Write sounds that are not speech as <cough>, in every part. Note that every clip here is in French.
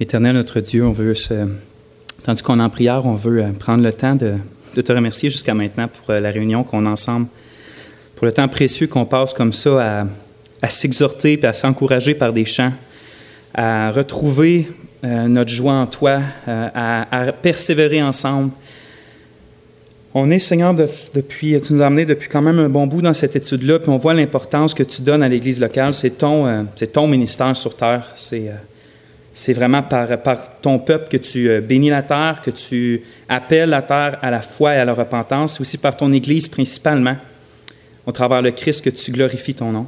Éternel notre Dieu, on veut, tandis qu'on est en prière, on veut euh, prendre le temps de, te remercier jusqu'à maintenant pour euh, la réunion qu'on a ensemble, pour le temps précieux qu'on passe comme ça à, s'exhorter et à s'encourager par des chants, à retrouver euh, notre joie en toi, à, persévérer ensemble. On est, Seigneur, de, depuis, tu nous as amenés depuis quand même un bon bout dans cette étude-là, puis on voit l'importance que tu donnes à l'Église locale. C'est ton, ton ministère sur terre. C'est, c'est vraiment par, ton peuple que tu euh, bénis la terre, que tu appelles la terre à la foi et à la repentance, aussi par ton Église principalement, au travers le Christ que tu glorifies ton nom.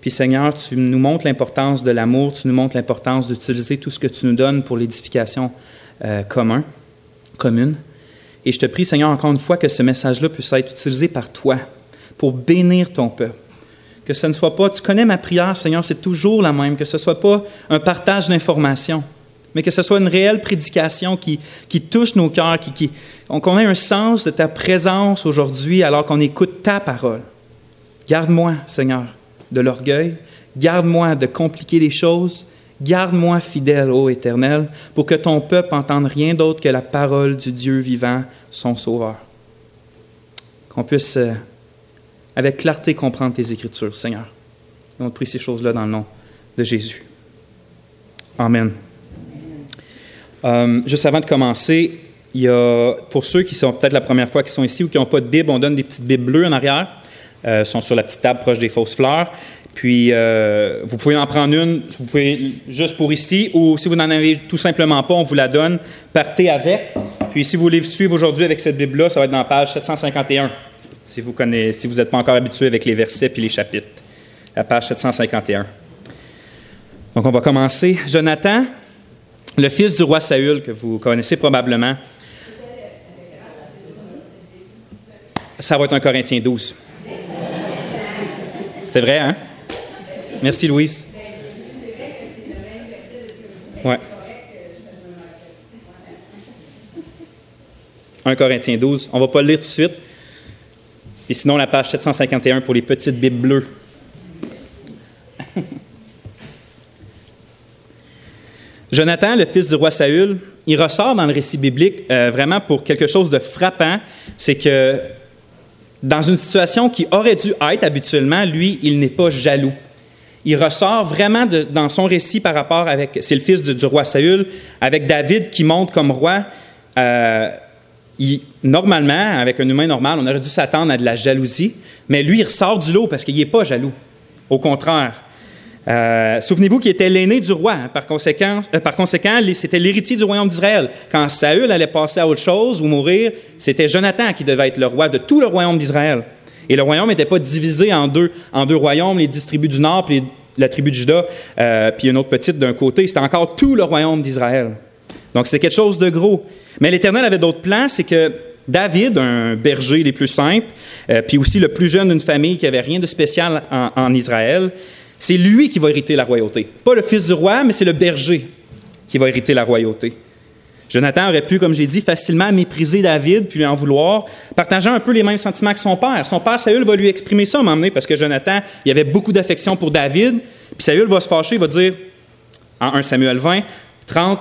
Puis Seigneur, tu nous montres l'importance de l'amour, tu nous montres l'importance d'utiliser tout ce que tu nous donnes pour l'édification euh, commun, commune. Et je te prie, Seigneur, encore une fois, que ce message-là puisse être utilisé par toi pour bénir ton peuple. Que ce ne soit pas, tu connais ma prière, Seigneur, c'est toujours la même, que ce ne soit pas un partage d'informations, mais que ce soit une réelle prédication qui, qui touche nos cœurs, qui, qui, qu'on ait un sens de ta présence aujourd'hui alors qu'on écoute ta parole. Garde-moi, Seigneur, de l'orgueil, garde-moi de compliquer les choses, Garde-moi fidèle, ô Éternel, pour que ton peuple entende rien d'autre que la parole du Dieu vivant, son Sauveur. Qu'on puisse, euh, avec clarté, comprendre tes Écritures, Seigneur. On te prie ces choses-là dans le nom de Jésus. Amen. Euh, juste avant de commencer, il y a, pour ceux qui sont peut-être la première fois qui sont ici ou qui n'ont pas de Bible, on donne des petites Bibles bleues en arrière. Euh, sont sur la petite table proche des fausses fleurs. Puis, euh, vous pouvez en prendre une, juste pour ici, ou si vous n'en avez tout simplement pas, on vous la donne. Partez avec. Puis, si vous voulez suivre aujourd'hui avec cette Bible-là, ça va être dans la page 751, si vous connaissez, si n'êtes pas encore habitué avec les versets puis les chapitres. La page 751. Donc, on va commencer. Jonathan, le fils du roi Saül, que vous connaissez probablement. Ça va être un Corinthien 12. C'est vrai, hein? Merci, Louise. Ouais. 1 Corinthiens 12. On ne va pas le lire tout de suite. Et sinon, la page 751 pour les petites Bibles bleues. <laughs> Jonathan, le fils du roi Saül, il ressort dans le récit biblique euh, vraiment pour quelque chose de frappant. C'est que dans une situation qui aurait dû être habituellement, lui, il n'est pas jaloux. Il ressort vraiment dans son récit par rapport avec, c'est le fils du, du, roi Saül, avec David qui monte comme roi. Euh, il, normalement, avec un humain normal, on aurait dû s'attendre à de la jalousie, mais lui, il ressort du lot parce qu'il n'est pas jaloux. Au contraire. Euh, Souvenez-vous qu'il était l'aîné du roi. Hein, par conséquent, euh, par conséquent c'était l'héritier du royaume d'Israël. Quand Saül allait passer à autre chose ou mourir, c'était Jonathan qui devait être le roi de tout le royaume d'Israël. Et le royaume n'était pas divisé en deux, en deux royaumes, les dix tribus du nord, puis la tribu de Juda, euh, puis une autre petite d'un côté. C'était encore tout le royaume d'Israël. Donc c'était quelque chose de gros. Mais l'Éternel avait d'autres plans, c'est que David, un berger les plus simples, euh, puis aussi le plus jeune d'une famille qui avait rien de spécial en, Israël, c'est lui qui va hériter la royauté. Pas le fils du roi, mais c'est le berger qui va hériter la royauté. Jonathan aurait pu, comme j'ai dit, facilement mépriser David puis en vouloir, partageant un peu les mêmes sentiments que son père. Son père, Saül, va lui exprimer ça à m'emmener parce que Jonathan, il avait beaucoup d'affection pour David. Puis Saül va se fâcher, il va dire, en 1 Samuel 20, 30,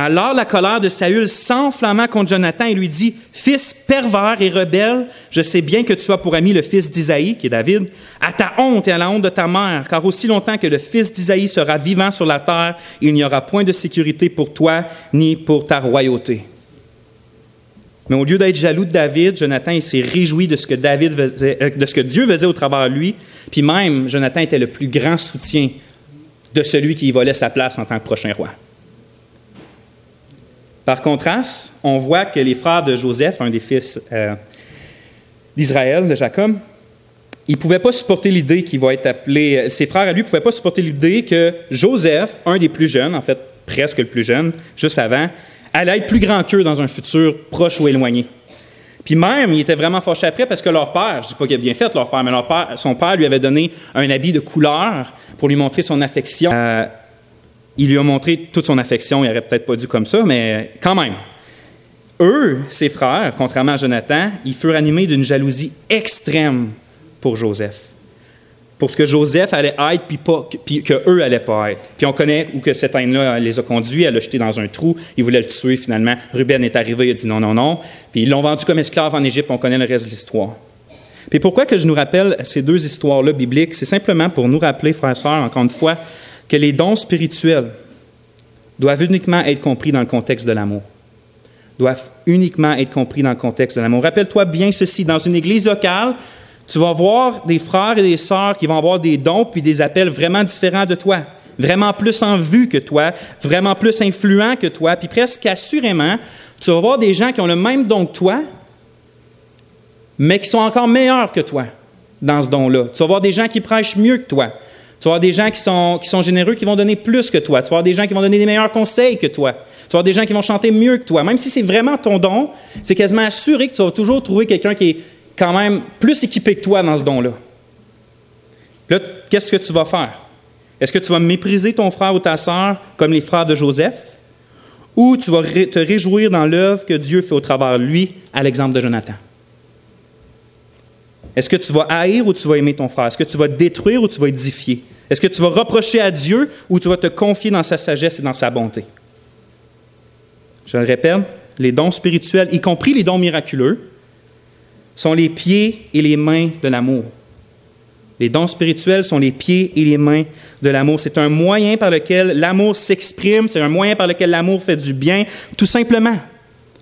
alors la colère de Saül s'enflamma contre Jonathan et lui dit, Fils pervers et rebelle, je sais bien que tu as pour ami le fils d'Isaïe, qui est David, à ta honte et à la honte de ta mère, car aussi longtemps que le fils d'Isaïe sera vivant sur la terre, il n'y aura point de sécurité pour toi ni pour ta royauté. Mais au lieu d'être jaloux de David, Jonathan s'est réjoui de ce que David faisait, de ce que Dieu faisait au travers de lui, puis même Jonathan était le plus grand soutien de celui qui y volait sa place en tant que prochain roi. Par contraste, on voit que les frères de Joseph, un des fils euh, d'Israël, de Jacob, ils ne pouvaient pas supporter l'idée qu'il va être appelé, ses frères à lui ne pouvaient pas supporter l'idée que Joseph, un des plus jeunes, en fait presque le plus jeune, juste avant, allait être plus grand qu'eux dans un futur proche ou éloigné. Puis même, il était vraiment fâché après parce que leur père, je ne dis pas qu'il a bien fait leur père, mais leur père, son père lui avait donné un habit de couleur pour lui montrer son affection. Euh, il lui a montré toute son affection. Il n'aurait peut-être pas dû comme ça, mais quand même. Eux, ses frères, contrairement à Jonathan, ils furent animés d'une jalousie extrême pour Joseph. pour ce que Joseph allait être, puis, pas, puis que eux allaient pas être. Puis on connaît où que cette haine-là les a conduits, elle l'a jeté dans un trou, il voulait le tuer finalement. Ruben est arrivé, il a dit non, non, non. Puis ils l'ont vendu comme esclave en Égypte, on connaît le reste de l'histoire. Puis pourquoi que je nous rappelle ces deux histoires-là bibliques? C'est simplement pour nous rappeler, frères et sœurs, encore une fois, que les dons spirituels doivent uniquement être compris dans le contexte de l'amour. Doivent uniquement être compris dans le contexte de l'amour. Rappelle-toi bien ceci, dans une église locale, tu vas voir des frères et des sœurs qui vont avoir des dons puis des appels vraiment différents de toi, vraiment plus en vue que toi, vraiment plus influents que toi, puis presque assurément, tu vas voir des gens qui ont le même don que toi, mais qui sont encore meilleurs que toi dans ce don-là. Tu vas voir des gens qui prêchent mieux que toi. Tu vas avoir des gens qui sont, généreux, qui vont donner plus que toi. Tu vas avoir des gens qui vont donner des meilleurs conseils que toi. Tu vas avoir des gens qui vont chanter mieux que toi. Même si c'est vraiment ton don, c'est quasiment assuré que tu vas toujours trouver quelqu'un qui est quand même plus équipé que toi dans ce don-là. Là, qu'est-ce que tu vas faire? Est-ce que tu vas mépriser ton frère ou ta sœur comme les frères de Joseph? Ou tu vas te réjouir dans l'œuvre que Dieu fait au travers de lui, à l'exemple de Jonathan? Est-ce que tu vas haïr ou tu vas aimer ton frère? Est-ce que tu vas détruire ou tu vas édifier? Est-ce que tu vas reprocher à Dieu ou tu vas te confier dans sa sagesse et dans sa bonté? Je le répète, les dons spirituels, y compris les dons miraculeux, sont les pieds et les mains de l'amour. Les dons spirituels sont les pieds et les mains de l'amour. C'est un moyen par lequel l'amour s'exprime, c'est un moyen par lequel l'amour fait du bien, tout simplement.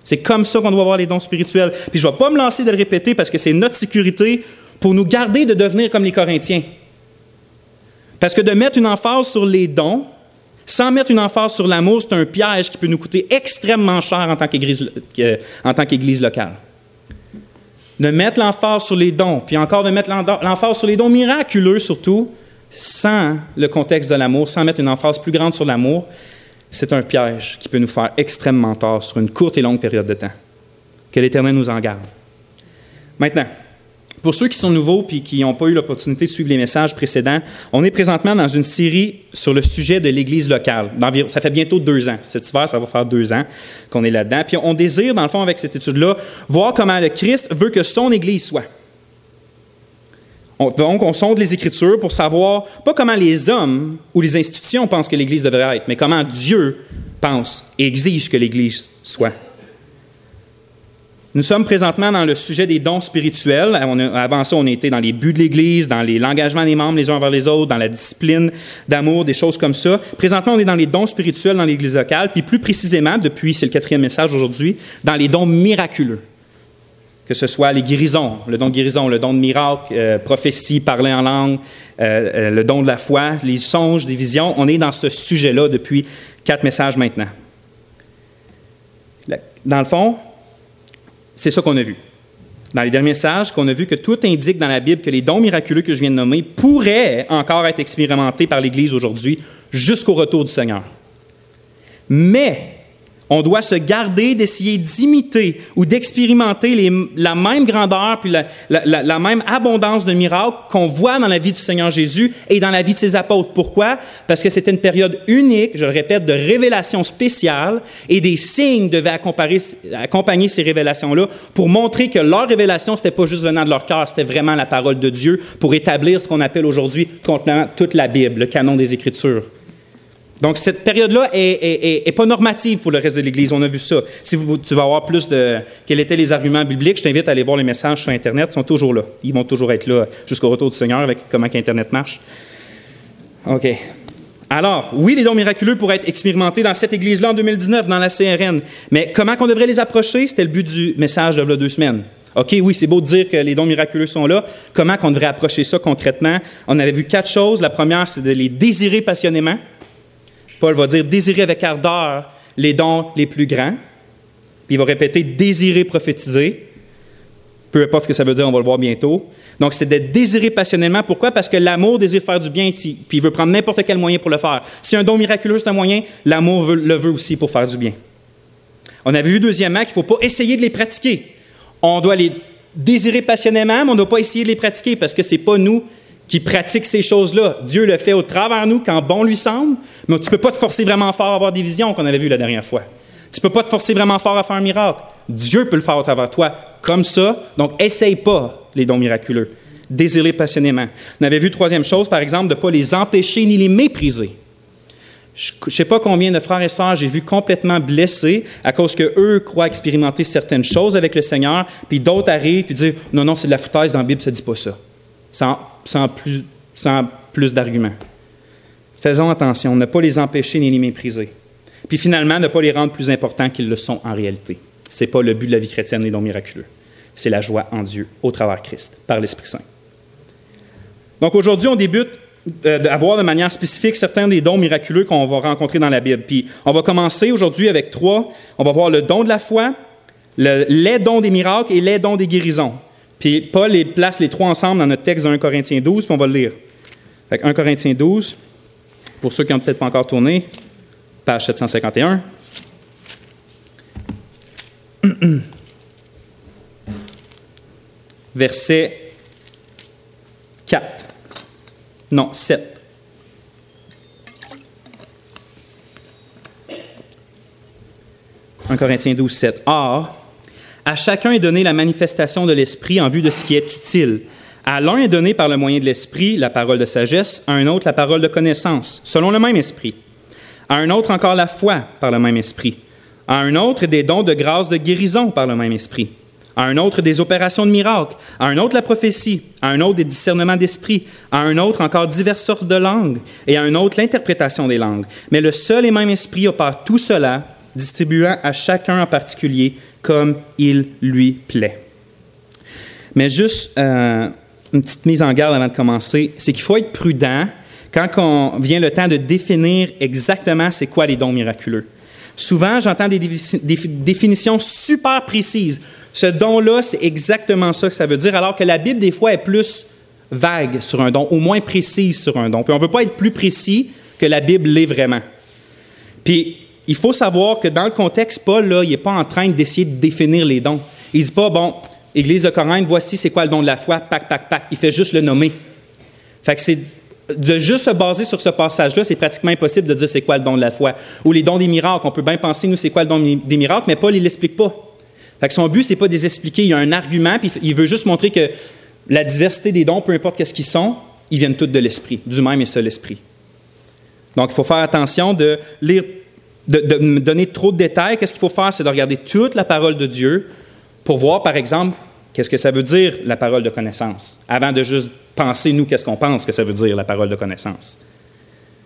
C'est comme ça qu'on doit voir les dons spirituels. Puis je ne vais pas me lancer de le répéter parce que c'est notre sécurité pour nous garder de devenir comme les Corinthiens. Parce que de mettre une emphase sur les dons, sans mettre une emphase sur l'amour, c'est un piège qui peut nous coûter extrêmement cher en tant qu'Église locale de mettre l'emphase sur les dons, puis encore de mettre l'emphase sur les dons miraculeux surtout, sans le contexte de l'amour, sans mettre une emphase plus grande sur l'amour, c'est un piège qui peut nous faire extrêmement tort sur une courte et longue période de temps. Que l'Éternel nous en garde. Maintenant, pour ceux qui sont nouveaux et qui n'ont pas eu l'opportunité de suivre les messages précédents, on est présentement dans une série sur le sujet de l'Église locale. Ça fait bientôt deux ans. Cet hiver, ça va faire deux ans qu'on est là-dedans. Puis on désire, dans le fond, avec cette étude-là, voir comment le Christ veut que son Église soit. Donc, on sonde les Écritures pour savoir, pas comment les hommes ou les institutions pensent que l'Église devrait être, mais comment Dieu pense et exige que l'Église soit. Nous sommes présentement dans le sujet des dons spirituels. avant ça, on était dans les buts de l'Église, dans l'engagement des membres les uns envers les autres, dans la discipline d'amour, des choses comme ça. Présentement, on est dans les dons spirituels dans l'Église locale, puis plus précisément, depuis, c'est le quatrième message aujourd'hui, dans les dons miraculeux. Que ce soit les guérisons, le don de guérison, le don de miracle, euh, prophétie, parler en langue, euh, euh, le don de la foi, les songes, des visions. On est dans ce sujet-là depuis quatre messages maintenant. Dans le fond, c'est ça qu'on a vu. Dans les derniers messages, qu'on a vu que tout indique dans la Bible que les dons miraculeux que je viens de nommer pourraient encore être expérimentés par l'Église aujourd'hui jusqu'au retour du Seigneur. Mais on doit se garder d'essayer d'imiter ou d'expérimenter la même grandeur puis la, même abondance de miracles qu'on voit dans la vie du Seigneur Jésus et dans la vie de ses apôtres. Pourquoi? Parce que c'était une période unique, je le répète, de révélation spéciale et des signes devaient accompagner, ces révélations-là pour montrer que leur révélation, c'était pas juste venant de leur cœur, c'était vraiment la parole de Dieu pour établir ce qu'on appelle aujourd'hui complètement toute la Bible, le canon des Écritures. Donc, cette période-là est, pas normative pour le reste de l'Église. On a vu ça. Si tu vas avoir plus de quels étaient les arguments bibliques, je t'invite à aller voir les messages sur Internet. Ils sont toujours là. Ils vont toujours être là jusqu'au retour du Seigneur avec comment Internet marche. OK. Alors, oui, les dons miraculeux pourraient être expérimentés dans cette Église-là en 2019, dans la CRN. Mais comment qu'on devrait les approcher? C'était le but du message de deux semaines. OK, oui, c'est beau de dire que les dons miraculeux sont là. Comment qu'on devrait approcher ça concrètement? On avait vu quatre choses. La première, c'est de les désirer passionnément. Paul va dire désirer avec ardeur les dons les plus grands. Puis il va répéter désirer prophétiser. Peu importe ce que ça veut dire, on va le voir bientôt. Donc, c'est de désirer passionnément. Pourquoi? Parce que l'amour désire faire du bien ici, puis il veut prendre n'importe quel moyen pour le faire. Si un don miraculeux, c'est un moyen, l'amour le veut aussi pour faire du bien. On avait vu deuxièmement qu'il ne faut pas essayer de les pratiquer. On doit les désirer passionnément, mais on ne doit pas essayer de les pratiquer parce que ce n'est pas nous qui pratique ces choses-là. Dieu le fait au travers nous quand bon lui semble, mais tu ne peux pas te forcer vraiment fort à avoir des visions qu'on avait vues la dernière fois. Tu ne peux pas te forcer vraiment fort à faire un miracle. Dieu peut le faire au travers de toi, comme ça. Donc, essaye pas les dons miraculeux. désirez passionnément. On avait vu troisième chose, par exemple, de ne pas les empêcher ni les mépriser. Je ne sais pas combien de frères et sœurs j'ai vu complètement blessés à cause que eux croient expérimenter certaines choses avec le Seigneur, puis d'autres arrivent et disent non non c'est de la foutaise dans la Bible ça dit pas ça, sans, plus, sans plus d'arguments. Faisons attention, ne pas les empêcher ni les mépriser. Puis finalement, ne pas les rendre plus importants qu'ils le sont en réalité. Ce n'est pas le but de la vie chrétienne, les dons miraculeux. C'est la joie en Dieu, au travers Christ, par l'Esprit Saint. Donc aujourd'hui, on débute euh, à voir de manière spécifique certains des dons miraculeux qu'on va rencontrer dans la Bible. Puis on va commencer aujourd'hui avec trois. On va voir le don de la foi, les dons des miracles et les dons des guérisons. Puis Paul les place les trois ensemble dans notre texte de 1 Corinthiens 12, puis on va le lire. Fait 1 Corinthiens 12, pour ceux qui n'ont peut-être pas encore tourné, page 751. <clears throat> Verset 4. Non, 7. « 1 Corinthiens 12, 7. Or, à chacun est donné la manifestation de l'Esprit en vue de ce qui est utile. À l'un est donné par le moyen de l'Esprit la parole de sagesse, à un autre la parole de connaissance, selon le même Esprit. À un autre encore la foi par le même Esprit. À un autre des dons de grâce de guérison par le même Esprit à un autre des opérations de miracles, à un autre la prophétie, à un autre des discernements d'esprit, à un autre encore diverses sortes de langues, et à un autre l'interprétation des langues. Mais le seul et même Esprit opère tout cela, distribuant à chacun en particulier comme il lui plaît. Mais juste euh, une petite mise en garde avant de commencer, c'est qu'il faut être prudent quand on vient le temps de définir exactement c'est quoi les dons miraculeux. Souvent, j'entends des définitions super précises. Ce don-là, c'est exactement ça que ça veut dire, alors que la Bible, des fois, est plus vague sur un don, au moins précise sur un don. Puis on ne veut pas être plus précis que la Bible l'est vraiment. Puis il faut savoir que dans le contexte, Paul, là, il n'est pas en train d'essayer de définir les dons. Il ne dit pas, bon, Église de Corinthe, voici c'est quoi le don de la foi, pac, pac, pac. Il fait juste le nommer. Fait que c'est de juste se baser sur ce passage-là, c'est pratiquement impossible de dire c'est quoi le don de la foi. Ou les dons des miracles, on peut bien penser, nous, c'est quoi le don des miracles, mais Paul, il ne l'explique pas. Fait que son but, c'est pas de les expliquer. Il y a un argument, puis il veut juste montrer que la diversité des dons, peu importe qu'est-ce qu'ils sont, ils viennent tous de l'esprit, du même et seul esprit. Donc, il faut faire attention de lire, de, de donner trop de détails. Qu'est-ce qu'il faut faire? C'est de regarder toute la parole de Dieu pour voir, par exemple, qu'est-ce que ça veut dire la parole de connaissance, avant de juste penser, nous, qu'est-ce qu'on pense que ça veut dire la parole de connaissance.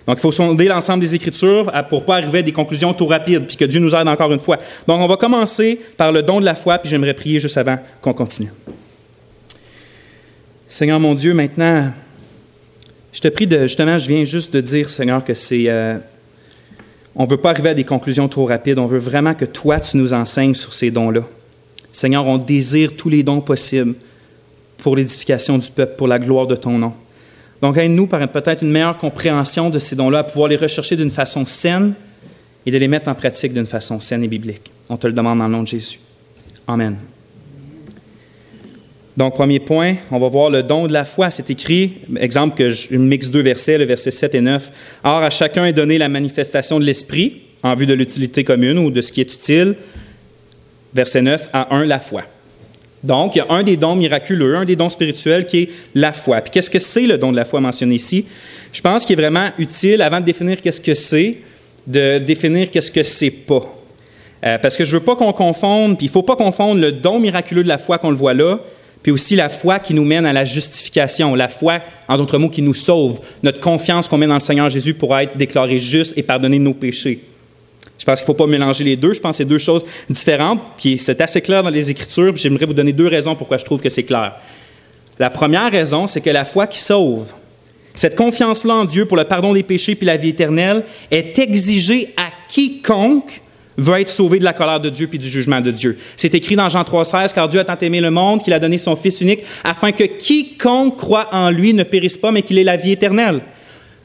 Donc, il faut sonder l'ensemble des Écritures pour ne pas arriver à des conclusions trop rapides, puis que Dieu nous aide encore une fois. Donc, on va commencer par le don de la foi, puis j'aimerais prier juste avant qu'on continue. Seigneur mon Dieu, maintenant, je te prie de, justement, je viens juste de dire, Seigneur, que c'est... Euh, on ne veut pas arriver à des conclusions trop rapides, on veut vraiment que toi, tu nous enseignes sur ces dons-là. Seigneur, on désire tous les dons possibles pour l'édification du peuple, pour la gloire de ton nom. Donc, aide-nous par peut-être une meilleure compréhension de ces dons-là, à pouvoir les rechercher d'une façon saine et de les mettre en pratique d'une façon saine et biblique. On te le demande dans le nom de Jésus. Amen. Donc, premier point, on va voir le don de la foi. C'est écrit, exemple que je mixe deux versets, le verset 7 et 9. Or, à chacun est donné la manifestation de l'Esprit en vue de l'utilité commune ou de ce qui est utile. Verset 9, à un, la foi. Donc, il y a un des dons miraculeux, un des dons spirituels qui est la foi. Puis qu'est-ce que c'est le don de la foi mentionné ici? Je pense qu'il est vraiment utile, avant de définir qu'est-ce que c'est, de définir qu'est-ce que c'est pas. Euh, parce que je veux pas qu'on confonde, puis il faut pas confondre le don miraculeux de la foi qu'on le voit là, puis aussi la foi qui nous mène à la justification, la foi, en d'autres mots, qui nous sauve, notre confiance qu'on met dans le Seigneur Jésus pour être déclaré juste et pardonner nos péchés. Je pense qu'il ne faut pas mélanger les deux. Je pense que c'est deux choses différentes. Puis c'est assez clair dans les Écritures. j'aimerais vous donner deux raisons pourquoi je trouve que c'est clair. La première raison, c'est que la foi qui sauve, cette confiance-là en Dieu pour le pardon des péchés puis la vie éternelle, est exigée à quiconque veut être sauvé de la colère de Dieu puis du jugement de Dieu. C'est écrit dans Jean 3,16 car Dieu a tant aimé le monde qu'il a donné son Fils unique afin que quiconque croit en lui ne périsse pas mais qu'il ait la vie éternelle.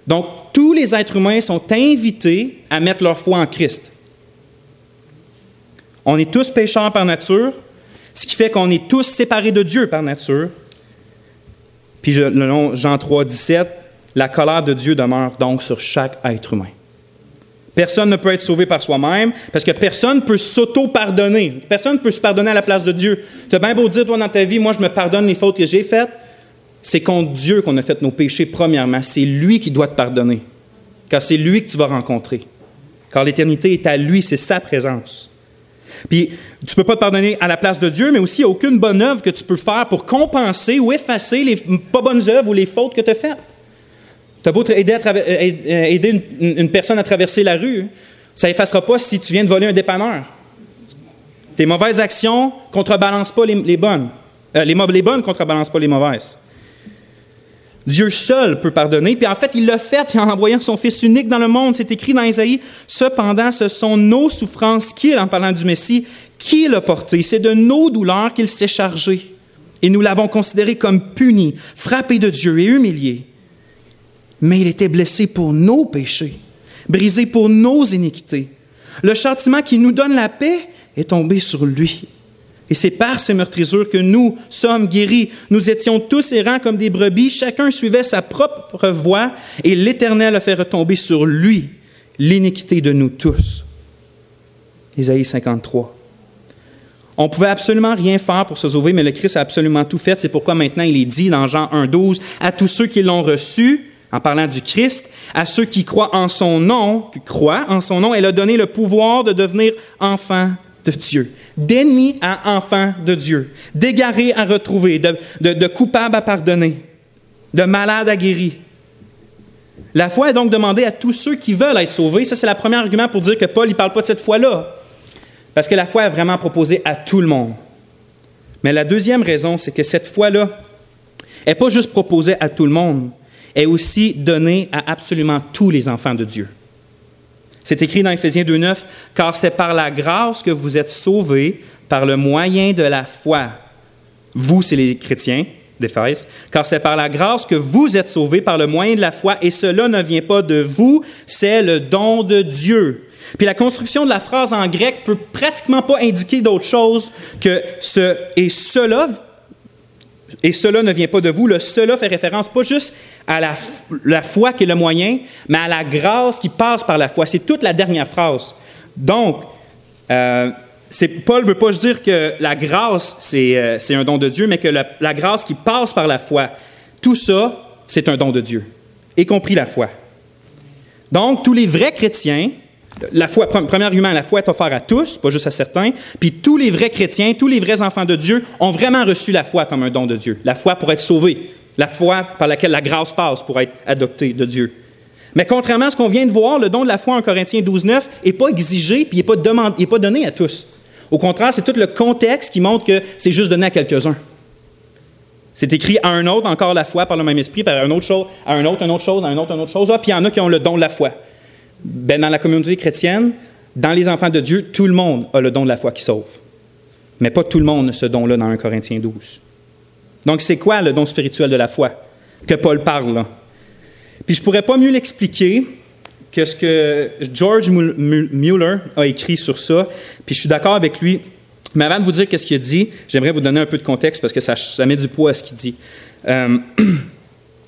Donc, tous les êtres humains sont invités à mettre leur foi en Christ. On est tous pécheurs par nature, ce qui fait qu'on est tous séparés de Dieu par nature. Puis Jean 3, 17, la colère de Dieu demeure donc sur chaque être humain. Personne ne peut être sauvé par soi-même parce que personne ne peut s'auto-pardonner. Personne ne peut se pardonner à la place de Dieu. Tu as bien beau dire, toi, dans ta vie, moi, je me pardonne les fautes que j'ai faites. c'est contre Dieu qu'on a fait nos péchés premièrement. C'est lui qui doit te pardonner, car c'est lui que tu vas rencontrer. Car l'éternité est à lui, c'est sa présence. Puis, tu ne peux pas te pardonner à la place de Dieu, mais aussi aucune bonne œuvre que tu peux faire pour compenser ou effacer les pas bonnes œuvres ou les fautes que tu as faites. Tu as beau aider, euh, euh, une, personne à traverser la rue, ça n'effacera pas si tu viens de voler un dépanneur. Tes mauvaises actions contrebalancent pas les, bonnes. Euh, les, les bonnes ne contrebalancent pas les mauvaises. Dieu seul peut pardonner. Puis en fait, il l'a fait en envoyant son Fils unique dans le monde. C'est écrit dans Isaïe. Cependant, ce sont nos souffrances qu'il, en parlant du Messie, qui l'a porté. C'est de nos douleurs qu'il s'est chargé. Et nous l'avons considéré comme puni, frappé de Dieu et humilié. Mais il était blessé pour nos péchés, brisé pour nos iniquités. Le châtiment qui nous donne la paix est tombé sur lui. Et c'est par ces meurtrissures que nous sommes guéris. Nous étions tous errants comme des brebis, chacun suivait sa propre voie, et l'Éternel a fait retomber sur lui l'iniquité de nous tous. Isaïe 53. On pouvait absolument rien faire pour se sauver, mais le Christ a absolument tout fait. C'est pourquoi maintenant il est dit dans Jean 1.12, à tous ceux qui l'ont reçu, en parlant du Christ, à ceux qui croient en son nom, qui croient en son nom, elle a donné le pouvoir de devenir enfants de Dieu, d'ennemis à enfants de Dieu, d'égarés à retrouver, de, de, coupables à pardonner, de malades à guérir. La foi est donc demandée à tous ceux qui veulent être sauvés. Ça, c'est le premier argument pour dire que Paul ne parle pas de cette foi-là. Parce que la foi est vraiment proposée à tout le monde. Mais la deuxième raison, c'est que cette foi-là n'est pas juste proposée à tout le monde, est aussi donnée à absolument tous les enfants de Dieu. C'est écrit dans Éphésiens 2.9, car c'est par la grâce que vous êtes sauvés par le moyen de la foi. Vous, c'est les chrétiens d'Éphèse, car c'est par la grâce que vous êtes sauvés par le moyen de la foi, et cela ne vient pas de vous, c'est le don de Dieu. Puis la construction de la phrase en grec peut pratiquement pas indiquer d'autre chose que ce et cela et cela ne vient pas de vous. Le cela fait référence pas juste à la, foi qui est le moyen, mais à la grâce qui passe par la foi. C'est toute la dernière phrase. Donc, euh, Paul ne veut pas dire que la grâce, c'est euh, un don de Dieu, mais que la, la grâce qui passe par la foi, tout ça, c'est un don de Dieu, y compris la foi. Donc, tous les vrais chrétiens la foi, premier argument, la foi est offerte à tous, pas juste à certains. Puis tous les vrais chrétiens, tous les vrais enfants de Dieu ont vraiment reçu la foi comme un don de Dieu. La foi pour être sauvés. La foi par laquelle la grâce passe pour être adopté de Dieu. Mais contrairement à ce qu'on vient de voir, le don de la foi en Corinthiens 12, 9 n'est pas exigé puis il n'est pas, pas donné à tous. Au contraire, c'est tout le contexte qui montre que c'est juste donné à quelques-uns. C'est écrit à un autre, encore la foi par le même esprit, par un autre chose, à un autre, une autre chose, à un autre, une autre chose. Ah, puis il y en a qui ont le don de la foi ben, dans la communauté chrétienne, dans les enfants de Dieu, tout le monde a le don de la foi qui sauve. Mais pas tout le monde a ce don-là dans 1 Corinthiens 12. Donc, c'est quoi le don spirituel de la foi que Paul parle là? Puis je ne pourrais pas mieux l'expliquer que ce que George Mueller a écrit sur ça. Puis je suis d'accord avec lui. Mais avant de vous dire qu'est-ce qu'il a dit, j'aimerais vous donner un peu de contexte parce que ça, met du poids à ce qu'il dit. Euh, <clears throat>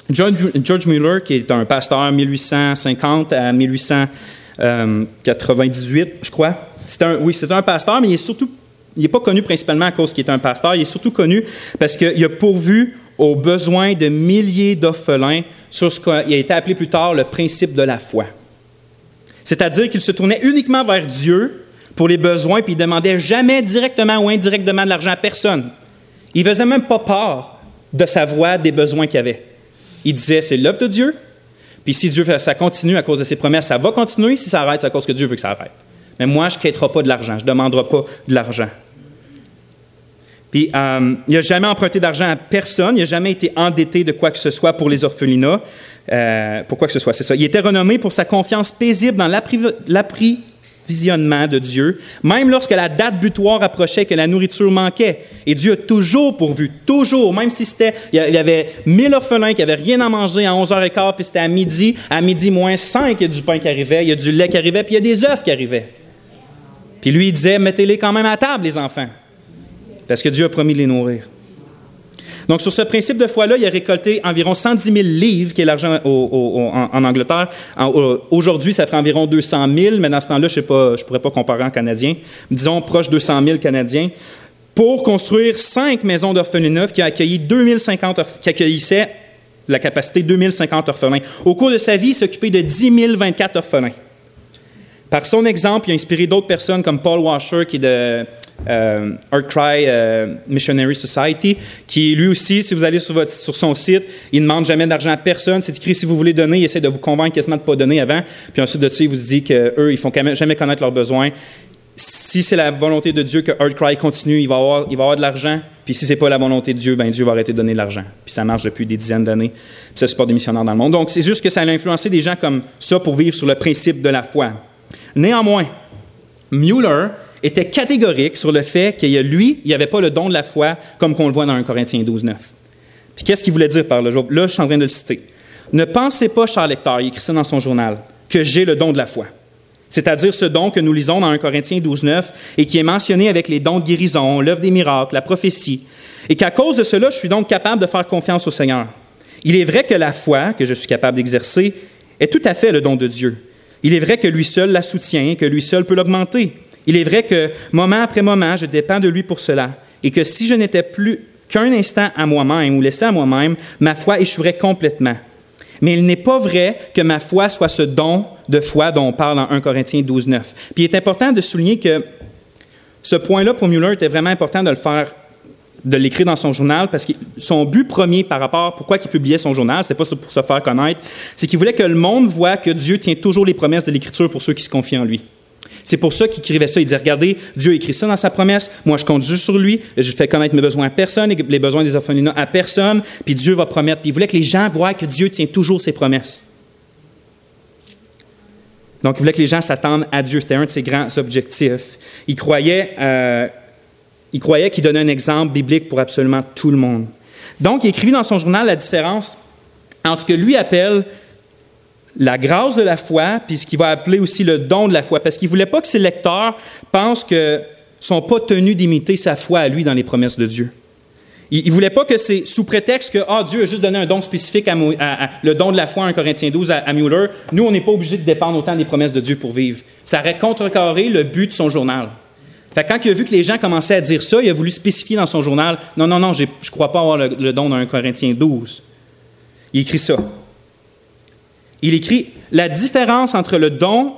George Mueller, qui est un pasteur 1850 à 1898, je crois. Un, oui, c'est un pasteur, mais il est surtout, il n'est pas connu principalement à cause qu'il est un pasteur, il est surtout connu parce qu'il a pourvu aux besoins de milliers d'orphelins sur ce qui a été appelé plus tard le principe de la foi. C'est-à-dire qu'il se tournait uniquement vers Dieu pour les besoins, puis il demandait jamais directement ou indirectement de l'argent à personne. Il ne faisait même pas part de sa voix des besoins qu'il avait. Il disait, c'est l'œuvre de Dieu. Puis si Dieu fait ça continue à cause de ses promesses, ça va continuer. Si ça arrête, c'est à cause que Dieu veut que ça arrête. Mais moi, je ne quitterai pas de l'argent. Je ne demanderai pas de l'argent. Puis, euh, il n'a jamais emprunté d'argent à personne. Il n'a jamais été endetté de quoi que ce soit pour les orphelinats. Euh, pour quoi que ce soit, c'est ça. Il était renommé pour sa confiance paisible dans l'appri visionnement de Dieu, même lorsque la date butoir approchait, que la nourriture manquait. Et Dieu a toujours pourvu, toujours, même si c'était, il y avait mille orphelins qui n'avaient rien à manger à 11h15, puis c'était à midi, à midi moins 5, il y a du pain qui arrivait, il y a du lait qui arrivait, puis il y a des œufs qui arrivaient. Puis lui, il disait, mettez-les quand même à table, les enfants, parce que Dieu a promis de les nourrir. Donc, sur ce principe de foi-là, il a récolté environ 110 000 livres, qui est l'argent en, Angleterre. Aujourd'hui, ça ferait environ 200 000, mais dans ce temps-là, je ne pourrais pas comparer en canadien. Disons proche de 200 000 Canadiens. pour construire cinq maisons d'orphelinat qui, accueilli 2050, qui accueillissaient la capacité 2050 orphelins. Au cours de sa vie, il s'occupait de 10 024 orphelins. Par son exemple, il a inspiré d'autres personnes comme Paul Washer, qui est de euh, Cry euh, Missionary Society, qui lui aussi, si vous allez sur, son site, il ne demande jamais d'argent à personne. C'est écrit si vous voulez donner, il essaie de vous convaincre quasiment de ne pas donner avant. Puis ensuite de ça, il vous dit qu'eux, ils font jamais connaître leurs besoins. Si c'est la volonté de Dieu que Cry continue, il va avoir, il va avoir de l'argent. Puis si c'est pas la volonté de Dieu, ben Dieu va arrêter de donner de l'argent. Puis ça marche depuis des dizaines d'années. Puis ça supporte des missionnaires dans le monde. Donc c'est juste que ça a influencé des gens comme ça pour vivre sur le principe de la foi. Néanmoins, Mueller était catégorique sur le fait a lui, il n'y avait pas le don de la foi comme qu'on le voit dans 1 Corinthiens 12, 9. Puis qu'est-ce qu'il voulait dire par là? Là, je suis en train de le citer. Ne pensez pas, cher lecteur, il écrit ça dans son journal, que j'ai le don de la foi. C'est-à-dire ce don que nous lisons dans 1 Corinthiens 12, 9 et qui est mentionné avec les dons de guérison, l'œuvre des miracles, la prophétie. Et qu'à cause de cela, je suis donc capable de faire confiance au Seigneur. Il est vrai que la foi que je suis capable d'exercer est tout à fait le don de Dieu. Il est vrai que lui seul la soutient, que lui seul peut l'augmenter. Il est vrai que moment après moment, je dépends de lui pour cela, et que si je n'étais plus qu'un instant à moi-même ou laissé à moi-même, ma foi échouerait complètement. Mais il n'est pas vrai que ma foi soit ce don de foi dont on parle en 1 Corinthiens 12, 9. Puis il est important de souligner que ce point-là, pour Mueller, était vraiment important de le faire de l'écrire dans son journal parce que son but premier par rapport à pourquoi il publiait son journal, c'était pas pour se faire connaître, c'est qu'il voulait que le monde voit que Dieu tient toujours les promesses de l'Écriture pour ceux qui se confient en lui. C'est pour ça qu'il écrivait ça. Il disait, regardez, Dieu écrit ça dans sa promesse. Moi, je compte juste sur lui. Je fais connaître mes besoins à personne les besoins des orphelinats à personne. Puis Dieu va promettre. Puis il voulait que les gens voient que Dieu tient toujours ses promesses. Donc, il voulait que les gens s'attendent à Dieu. C'était un de ses grands objectifs. Il croyait euh, il croyait qu'il donnait un exemple biblique pour absolument tout le monde. Donc, il écrivit dans son journal la différence entre ce que lui appelle la grâce de la foi, puis ce qu'il va appeler aussi le don de la foi, parce qu'il ne voulait pas que ses lecteurs pensent ne sont pas tenus d'imiter sa foi à lui dans les promesses de Dieu. Il ne voulait pas que c'est sous prétexte que ah, Dieu a juste donné un don spécifique, à, le don de la foi en Corinthiens 12 à, Mueller. Nous, on n'est pas obligé de dépendre autant des promesses de Dieu pour vivre. Ça aurait contrecarré le but de son journal quand il a vu que les gens commençaient à dire ça, il a voulu spécifier dans son journal Non, non, non, je ne crois pas avoir le, don d'un Corinthien 12. Il écrit ça. Il écrit La différence entre le don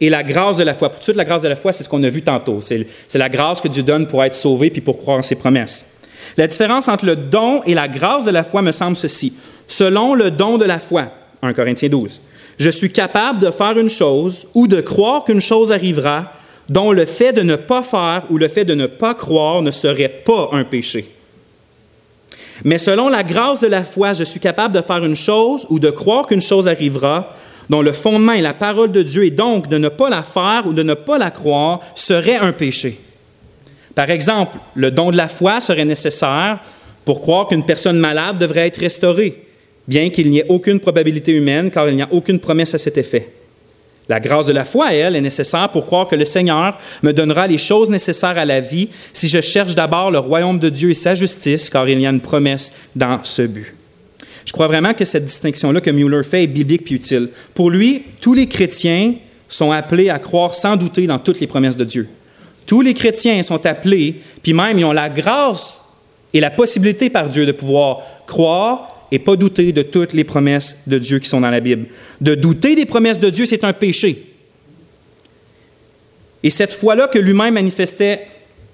et la grâce de la foi. Pour tout de suite, la grâce de la foi, c'est ce qu'on a vu tantôt. C'est la grâce que Dieu donne pour être sauvé puis pour croire en ses promesses. La différence entre le don et la grâce de la foi me semble ceci. Selon le don de la foi, 1 Corinthiens 12, je suis capable de faire une chose ou de croire qu'une chose arrivera dont le fait de ne pas faire ou le fait de ne pas croire ne serait pas un péché. Mais selon la grâce de la foi, je suis capable de faire une chose ou de croire qu'une chose arrivera, dont le fondement est la parole de Dieu, et donc de ne pas la faire ou de ne pas la croire serait un péché. Par exemple, le don de la foi serait nécessaire pour croire qu'une personne malade devrait être restaurée, bien qu'il n'y ait aucune probabilité humaine, car il n'y a aucune promesse à cet effet. La grâce de la foi, elle, est nécessaire pour croire que le Seigneur me donnera les choses nécessaires à la vie si je cherche d'abord le royaume de Dieu et sa justice, car il y a une promesse dans ce but. Je crois vraiment que cette distinction-là que Mueller fait est biblique et utile. Pour lui, tous les chrétiens sont appelés à croire sans douter dans toutes les promesses de Dieu. Tous les chrétiens sont appelés, puis même ils ont la grâce et la possibilité par Dieu de pouvoir croire et pas douter de toutes les promesses de Dieu qui sont dans la Bible. De douter des promesses de Dieu, c'est un péché. Et cette foi-là que lui-même manifestait,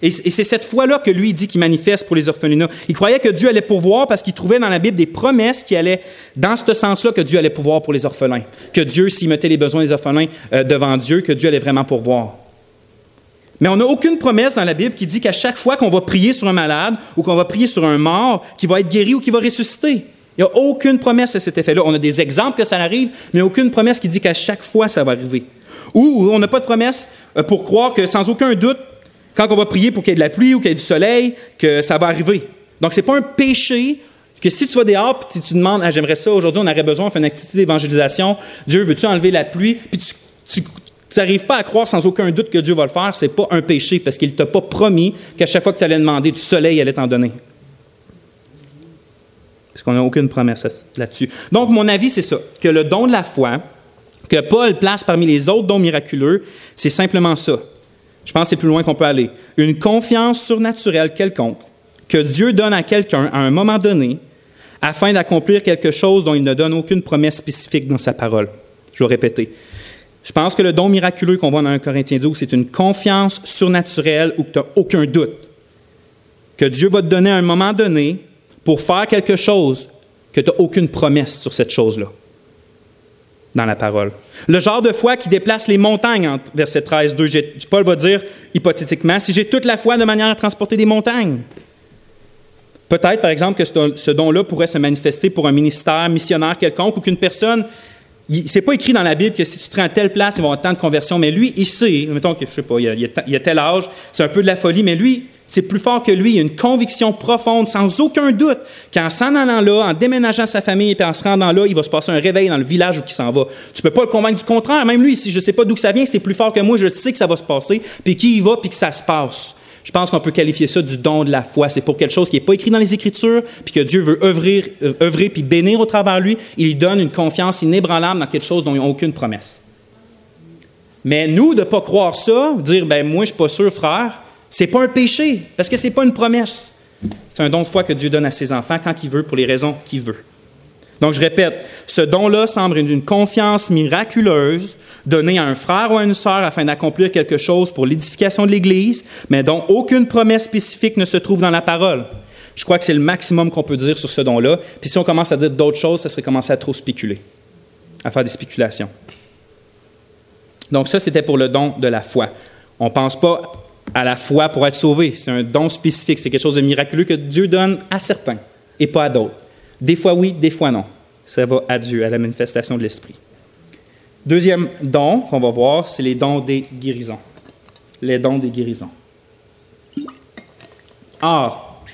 et c'est cette foi-là que lui dit qu'il manifeste pour les orphelinats. Il croyait que Dieu allait pourvoir parce qu'il trouvait dans la Bible des promesses qui allaient dans ce sens-là que Dieu allait pourvoir pour les orphelins. Que Dieu, s'il mettait les besoins des orphelins euh, devant Dieu, que Dieu allait vraiment pourvoir. Mais on n'a aucune promesse dans la Bible qui dit qu'à chaque fois qu'on va prier sur un malade ou qu'on va prier sur un mort, qu'il va être guéri ou qu'il va ressusciter. Il n'y a aucune promesse à cet effet-là. On a des exemples que ça arrive, mais aucune promesse qui dit qu'à chaque fois, ça va arriver. Ou on n'a pas de promesse euh, pour croire que sans aucun doute, quand on va prier pour qu'il y ait de la pluie ou qu'il y ait du soleil, que ça va arriver. Donc, ce n'est pas un péché que si tu vas dehors et tu demandes, ah, j'aimerais ça, aujourd'hui, on aurait besoin de faire une activité d'évangélisation, Dieu, veux-tu enlever la pluie? Puis tu n'arrives pas à croire sans aucun doute que Dieu va le faire, ce n'est pas un péché parce qu'il ne t'a pas promis qu'à chaque fois que tu allais demander du soleil, il allait t'en donner parce qu'on n'a aucune promesse là-dessus. Donc, mon avis, c'est ça, que le don de la foi, que Paul place parmi les autres dons miraculeux, c'est simplement ça. Je pense que c'est plus loin qu'on peut aller. Une confiance surnaturelle quelconque que Dieu donne à quelqu'un à un moment donné afin d'accomplir quelque chose dont il ne donne aucune promesse spécifique dans sa parole. Je vais répéter. Je pense que le don miraculeux qu'on voit dans 1 Corinthiens 12, c'est une confiance surnaturelle où tu n'as aucun doute. Que Dieu va te donner à un moment donné pour faire quelque chose que tu n'as aucune promesse sur cette chose-là dans la parole. Le genre de foi qui déplace les montagnes, en verset 13, 2. Paul va dire hypothétiquement, si j'ai toute la foi de manière à transporter des montagnes. Peut-être, par exemple, que ce don-là pourrait se manifester pour un ministère missionnaire quelconque ou qu'une personne c'est pas écrit dans la Bible que si tu te rends à telle place, il va y avoir tant de conversions, mais lui, il sait, mettons que, je sais pas, il a, a tel âge, c'est un peu de la folie, mais lui, c'est plus fort que lui. Il a une conviction profonde, sans aucun doute, qu'en s'en allant là, en déménageant sa famille et en se rendant là, il va se passer un réveil dans le village où il s'en va. Tu peux pas le convaincre du contraire. Même lui, si je sais pas d'où ça vient, c'est plus fort que moi, je sais que ça va se passer, puis qui y va, puis que ça se passe. Je pense qu'on peut qualifier ça du don de la foi. C'est pour quelque chose qui n'est pas écrit dans les Écritures, puis que Dieu veut œuvrer, euh, œuvrer puis bénir au travers lui. Il lui donne une confiance inébranlable dans quelque chose dont ils n'ont aucune promesse. Mais nous, de ne pas croire ça, dire, ben moi, je ne suis pas sûr, frère, c'est pas un péché, parce que ce n'est pas une promesse. C'est un don de foi que Dieu donne à ses enfants quand il veut, pour les raisons qu'il veut. Donc, je répète, ce don-là semble une confiance miraculeuse donnée à un frère ou à une sœur afin d'accomplir quelque chose pour l'édification de l'Église, mais dont aucune promesse spécifique ne se trouve dans la parole. Je crois que c'est le maximum qu'on peut dire sur ce don-là. Puis si on commence à dire d'autres choses, ça serait commencer à trop spéculer, à faire des spéculations. Donc ça, c'était pour le don de la foi. On ne pense pas à la foi pour être sauvé. C'est un don spécifique. C'est quelque chose de miraculeux que Dieu donne à certains et pas à d'autres. Des fois oui, des fois non. Ça va à Dieu, à la manifestation de l'Esprit. Deuxième don qu'on va voir, c'est les dons des guérisons. Les dons des guérisons. Or,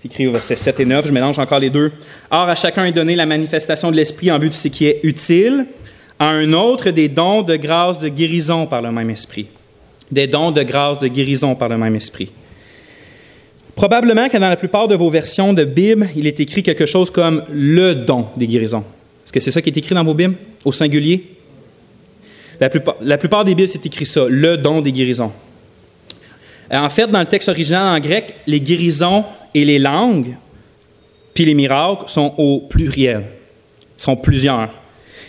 c'est écrit au verset 7 et 9, je mélange encore les deux. Or, à chacun est donné la manifestation de l'Esprit en vue de ce qui est utile, à un autre des dons de grâce de guérison par le même Esprit. Des dons de grâce de guérison par le même Esprit. Probablement que dans la plupart de vos versions de Bible, il est écrit quelque chose comme le don des guérisons. Est-ce que c'est ça qui est écrit dans vos Bibles, au singulier? La plupart, la plupart des Bibles, c'est écrit ça, le don des guérisons. En fait, dans le texte original en grec, les guérisons et les langues, puis les miracles, sont au pluriel. Sont plusieurs.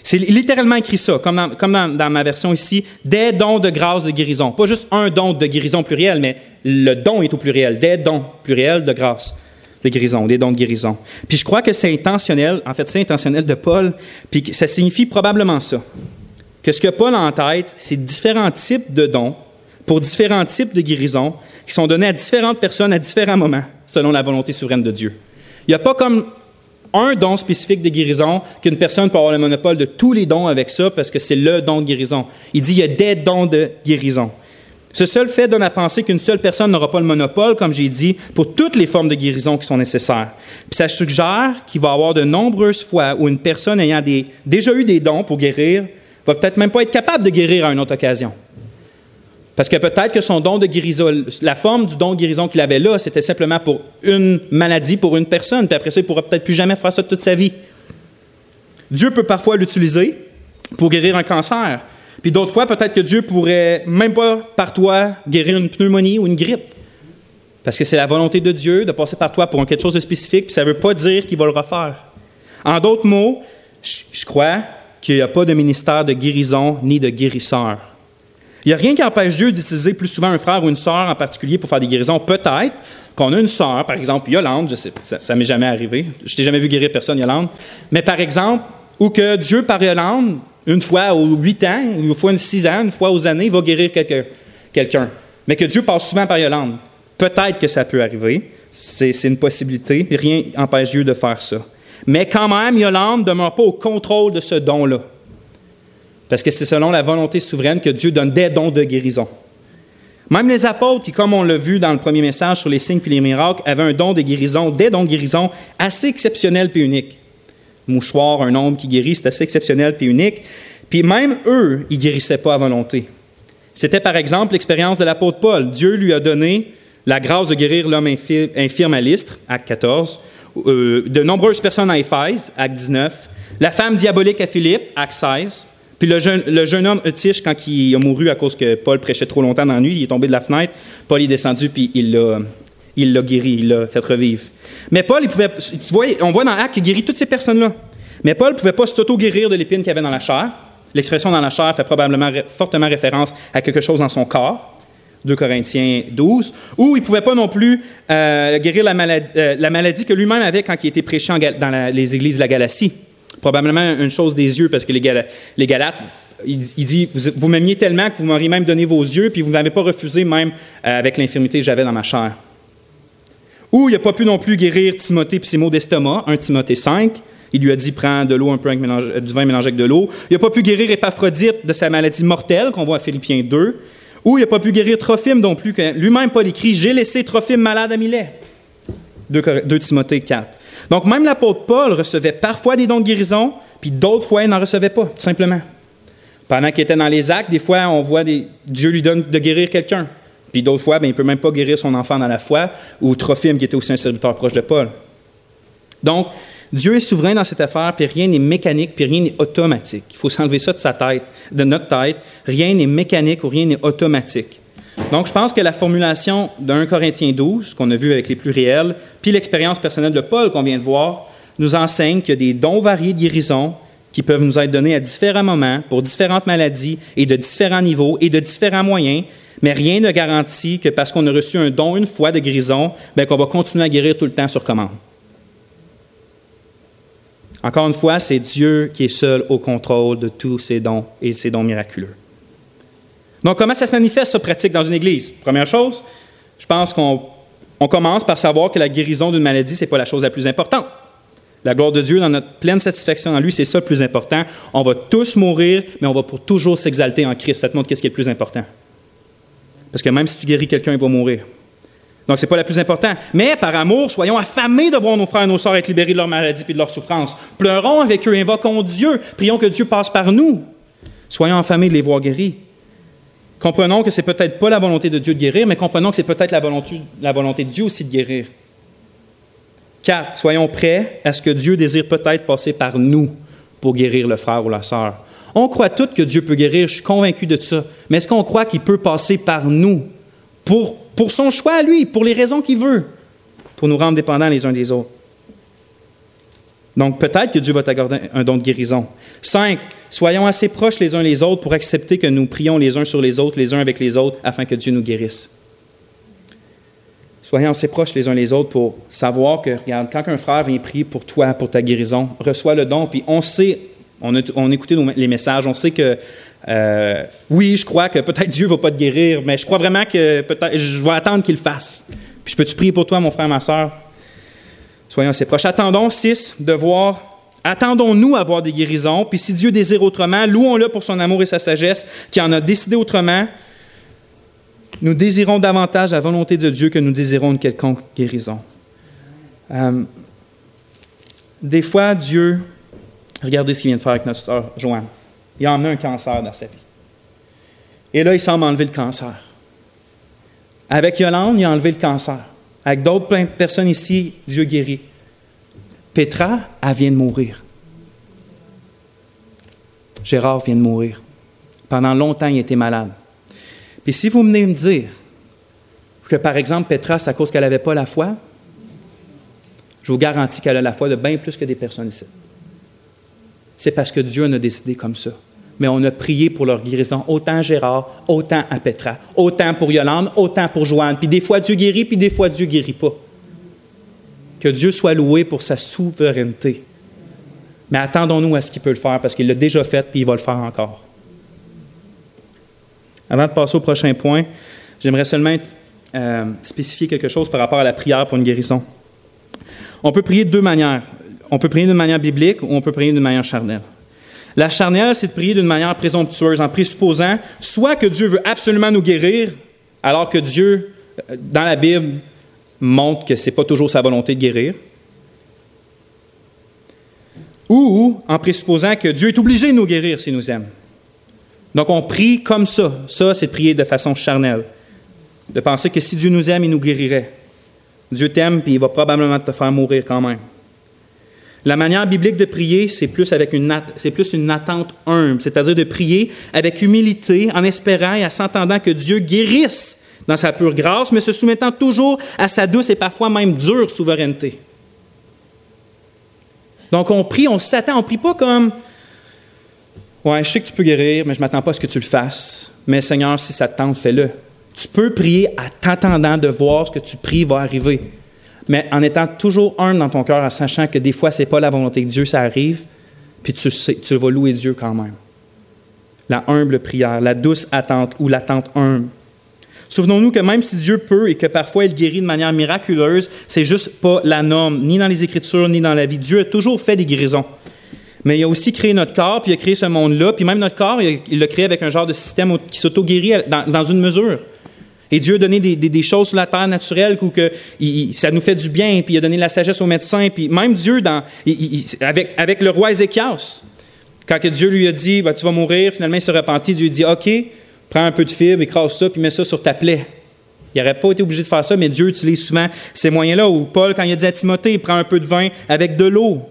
C'est littéralement écrit ça, comme, dans, ma version ici, des dons de grâce de guérison. Pas juste un don de guérison pluriel, mais le don est au pluriel, des dons pluriels de grâce de guérison, des dons de guérison. Puis je crois que c'est intentionnel, en fait c'est intentionnel de Paul, puis ça signifie probablement ça. Que ce que Paul a en tête, c'est différents types de dons pour différents types de guérisons qui sont donnés à différentes personnes à différents moments, selon la volonté souveraine de Dieu. Il n'y a pas comme un don spécifique de guérison, qu'une personne peut avoir le monopole de tous les dons avec ça parce que c'est le don de guérison. Il dit il y a des dons de guérison. Ce seul fait donne à penser qu'une seule personne n'aura pas le monopole, comme j'ai dit, pour toutes les formes de guérison qui sont nécessaires. Puis ça suggère qu'il va y avoir de nombreuses fois où une personne ayant déjà eu des dons pour guérir va peut-être même pas être capable de guérir à une autre occasion. Parce que peut-être que son don de guérison, la forme du don de guérison qu'il avait là, c'était simplement pour une maladie, pour une personne, puis après ça, il ne pourra peut-être plus jamais faire ça toute sa vie. Dieu peut parfois l'utiliser pour guérir un cancer. Puis d'autres fois, peut-être que Dieu pourrait, même pas par toi, guérir une pneumonie ou une grippe. Parce que c'est la volonté de Dieu de passer par toi pour quelque chose de spécifique, puis ça ne veut pas dire qu'il va le refaire. En d'autres mots, je crois qu'il n'y a pas de ministère de guérison ni de guérisseur. Il n'y a rien qui empêche Dieu d'utiliser plus souvent un frère ou une sœur en particulier pour faire des guérisons. Peut-être qu'on a une sœur, par exemple, Yolande, je sais, ça, ça m'est jamais arrivé. Je t'ai jamais vu guérir personne, Yolande. Mais par exemple, ou que Dieu, par Yolande, une fois aux huit ans, une fois aux six ans, une fois aux années, va guérir quelqu'un. Mais que Dieu passe souvent par Yolande. Peut-être que ça peut arriver. C'est une possibilité. Rien n'empêche Dieu de faire ça. Mais quand même, Yolande ne demeure pas au contrôle de ce don-là. Parce que c'est selon la volonté souveraine que Dieu donne des dons de guérison. Même les apôtres, qui, comme on l'a vu dans le premier message sur les signes et les miracles, avaient un don de guérison, des dons de guérison assez exceptionnels et uniques. Mouchoir, un homme qui guérit, c'est assez exceptionnel et unique. Puis même eux, ils guérissaient pas à volonté. C'était par exemple l'expérience de l'apôtre Paul. Dieu lui a donné la grâce de guérir l'homme infirme à l'Istre, acte 14, euh, de nombreuses personnes à Éphèse, acte 19, la femme diabolique à Philippe, acte 16, Puis le jeune, le jeune homme Eutyche, quand il a mouru à cause que Paul prêchait trop longtemps dans la nuit, il est tombé de la fenêtre, Paul est descendu, puis il l'a, il guéri, il l'a fait revivre. Mais Paul, il pouvait, tu vois, on voit dans Actes qu'il guérit toutes ces personnes-là. Mais Paul ne pouvait pas s'auto-guérir de l'épine qu'il avait dans la chair. L'expression dans la chair fait probablement fortement référence à quelque chose dans son corps. 2 Corinthiens 12, ou il pouvait pas non plus euh, guérir la maladie, euh, que lui-même avait quand il était prêché dans les églises de la Galatie. Probablement une chose des yeux, parce que les, Galates, il, dit, vous, m'aimiez tellement que vous m'auriez même donné vos yeux, puis vous n'avez pas refusé même euh, avec l'infirmité que j'avais dans ma chair. Ou il n'a pas pu non plus guérir Timothée et ses maux d'estomac, 1 Timothée 5. Il lui a dit, prends de l'eau un peu du vin mélangé avec de l'eau. Il n'a pas pu guérir Épaphrodite de sa maladie mortelle, qu'on voit à Philippiens 2. Ou il n'a pas pu guérir Trophime non plus. Lui-même, Paul écrit J'ai laissé Trophime malade à Milet. 2, Timothée 4. Donc, même l'apôtre Paul recevait parfois des dons de guérison, puis d'autres fois, il n'en recevait pas, tout simplement. Pendant qu'il était dans les actes, des fois, on voit Dieu lui donne de guérir quelqu'un. Puis d'autres fois, ben, il ne peut même pas guérir son enfant dans la foi, ou Trophime, qui était aussi un serviteur proche de Paul. Donc, Dieu est souverain dans cette affaire, puis rien n'est mécanique, puis rien n'est automatique. Il faut s'enlever ça de sa tête, de notre tête. Rien n'est mécanique ou rien n'est automatique. Donc, je pense que la formulation d'un Corinthiens 12, qu'on a vu avec les plus réels, puis l'expérience personnelle de Paul qu'on vient de voir, nous enseigne qu'il y a des dons variés de guérison qui peuvent nous être donnés à différents moments, pour différentes maladies et de différents niveaux et de différents moyens, mais rien ne garantit que parce qu'on a reçu un don une fois de guérison, ben, qu'on va continuer à guérir tout le temps sur commande. Encore une fois, c'est Dieu qui est seul au contrôle de tous ces dons et ces dons miraculeux. Donc, comment ça se manifeste, cette pratique dans une église? Première chose, je pense qu'on commence par savoir que la guérison d'une maladie, ce n'est pas la chose la plus importante. La gloire de Dieu, dans notre pleine satisfaction en lui, c'est ça le plus important. On va tous mourir, mais on va pour toujours s'exalter en Christ. Ça te montre qu'est-ce qui est le plus important. Parce que même si tu guéris quelqu'un, il va mourir. Donc, ce n'est pas le plus important. Mais par amour, soyons affamés de voir nos frères et nos sœurs être libérés de leur maladie et de leur souffrance. Pleurons avec eux, invoquons Dieu, prions que Dieu passe par nous. Soyons affamés de les voir guéris. Comprenons que ce n'est peut-être pas la volonté de Dieu de guérir, mais comprenons que c'est peut-être la volonté, de Dieu aussi de guérir. Quatre, soyons prêts à ce que Dieu désire peut-être passer par nous pour guérir le frère ou la sœur. On croit tous que Dieu peut guérir, je suis convaincu de ça. Mais est-ce qu'on croit qu'il peut passer par nous pour pour son choix à lui, pour les raisons qu'il veut, pour nous rendre dépendants les uns des autres? Donc peut-être que Dieu va t'accorder un don de guérison. Cinq, soyons assez proches les uns les autres pour accepter que nous prions les uns sur les autres, les uns avec les autres, afin que Dieu nous guérisse. Soyons assez proches les uns les autres pour savoir que, regarde, quand un frère vient prier pour toi, pour ta guérison, reçoit le don, puis on sait, on a, les messages, on sait que euh, oui, je crois que peut-être Dieu ne va pas te guérir, mais je crois vraiment que peut-être je vais attendre qu'il le fasse. Puis peux-tu prier pour toi, mon frère, ma soeur? Soyons assez proches. Attendons, six, de voir. Attendons-nous à voir des guérisons. Puis si Dieu désire autrement, louons-le pour son amour et sa sagesse, qui en a décidé autrement. Nous désirons davantage la volonté de Dieu que nous désirons une quelconque guérison. Euh, des fois, Dieu, regardez ce qu'il vient de faire avec notre soeur Joanne il a emmené un cancer dans sa vie. Et là, il semble enlever le cancer. Avec Yolande, il a enlevé le cancer. Avec d'autres personnes ici, Dieu guérit. Petra, elle vient de mourir. Gérard vient de mourir. Pendant longtemps, il était malade. Puis si vous venez me dire que, par exemple, Petra, c'est à cause qu'elle n'avait pas la foi, je vous garantis qu'elle a la foi de bien plus que des personnes ici. C'est parce que Dieu en a décidé comme ça mais on a prié pour leur guérison, autant Gérard, autant à Petra, autant pour Yolande, autant pour Joanne. Puis des fois Dieu guérit, puis des fois Dieu guérit pas. Que Dieu soit loué pour sa souveraineté. Mais attendons-nous à ce qu'il peut le faire, parce qu'il l'a déjà fait, puis il va le faire encore. Avant de passer au prochain point, j'aimerais seulement euh, spécifier quelque chose par rapport à la prière pour une guérison. On peut prier de deux manières. On peut prier d'une manière biblique ou on peut prier d'une manière charnelle. La charnelle, c'est de prier d'une manière présomptueuse, en présupposant soit que Dieu veut absolument nous guérir, alors que Dieu, euh, dans la Bible, montre que ce n'est pas toujours sa volonté de guérir, ou en présupposant que Dieu est obligé de nous guérir s'il nous aime. Donc on prie comme ça. Ça, c'est de prier de façon charnelle. De penser que si Dieu nous aime, il nous guérirait. Dieu t'aime, puis il va probablement te faire mourir quand même. La manière biblique de prier, c'est plus, avec une, c'est plus une attente humble, c'est-à-dire de prier avec humilité, en espérant et en s'entendant que Dieu guérisse dans sa pure grâce, mais se soumettant toujours à sa douce et parfois même dure souveraineté. Donc on prie, on s'attend, on prie pas comme Ouais, je sais que tu peux guérir, mais je m'attends pas à ce que tu le fasses. Mais Seigneur, si ça te tente, fais-le. Tu peux prier à t'attendant de voir ce que tu pries va arriver. Mais en étant toujours un dans ton cœur, en sachant que des fois, ce n'est pas la volonté de Dieu, ça arrive, puis tu, vas louer Dieu quand même. La humble prière, la douce attente ou l'attente humble. Souvenons-nous que même si Dieu peut et que parfois il guérit de manière miraculeuse, c'est juste pas la norme, ni dans les Écritures, ni dans la vie. Dieu a toujours fait des guérisons. Mais il a aussi créé notre corps, puis il a créé ce monde-là, puis même notre corps, il l'a créé avec un genre de système qui s'auto-guérit dans, une mesure. Et Dieu a donné des, choses sur la terre naturelle où que ça nous fait du bien, puis il a donné la sagesse aux médecins, puis même Dieu, avec, le roi Ézéchias, quand que Dieu lui a dit ben, Tu vas mourir, finalement il se repentit, Dieu dit OK, prends un peu de fibre, écrase ça, puis mets ça sur ta plaie. Il n'aurait pas été obligé de faire ça, mais Dieu utilise souvent ces moyens-là. Ou Paul, quand il a dit à Timothée Prends un peu de vin avec de l'eau.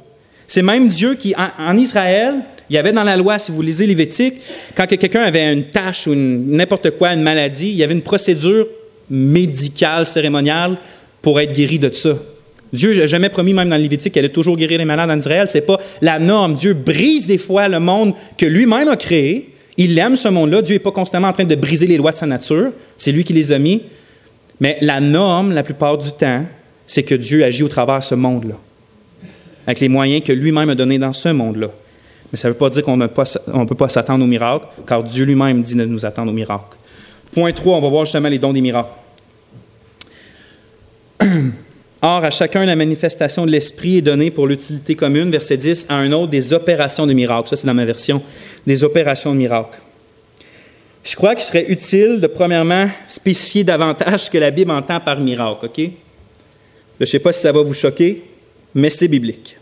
C'est même Dieu qui, en, Israël, il y avait dans la loi, si vous lisez Lévitique, quand quelqu'un avait une tâche ou n'importe quoi, une maladie, il y avait une procédure médicale, cérémoniale pour être guéri de ça. Dieu n'a jamais promis, même dans Lévitique, qu'elle allait toujours guérir les malades en Israël. Ce n'est pas la norme. Dieu brise des fois le monde que lui-même a créé. Il aime ce monde-là. Dieu n'est pas constamment en train de briser les lois de sa nature. C'est lui qui les a mis. Mais la norme, la plupart du temps, c'est que Dieu agit au travers de ce monde-là avec les moyens que lui-même a donnés dans ce monde-là. Mais ça ne veut pas dire qu'on ne peut pas s'attendre aux miracles, car Dieu lui-même dit de nous attendre aux miracles. Point 3, on va voir justement les dons des miracles. <clears throat> Or, à chacun, la manifestation de l'Esprit est donnée pour l'utilité commune, verset 10, à un autre des opérations de miracles. Ça, c'est dans ma version, des opérations de miracles. Je crois qu'il serait utile de, premièrement, spécifier davantage ce que la Bible entend par miracle, OK? je ne sais pas si ça va vous choquer, mais c'est biblique.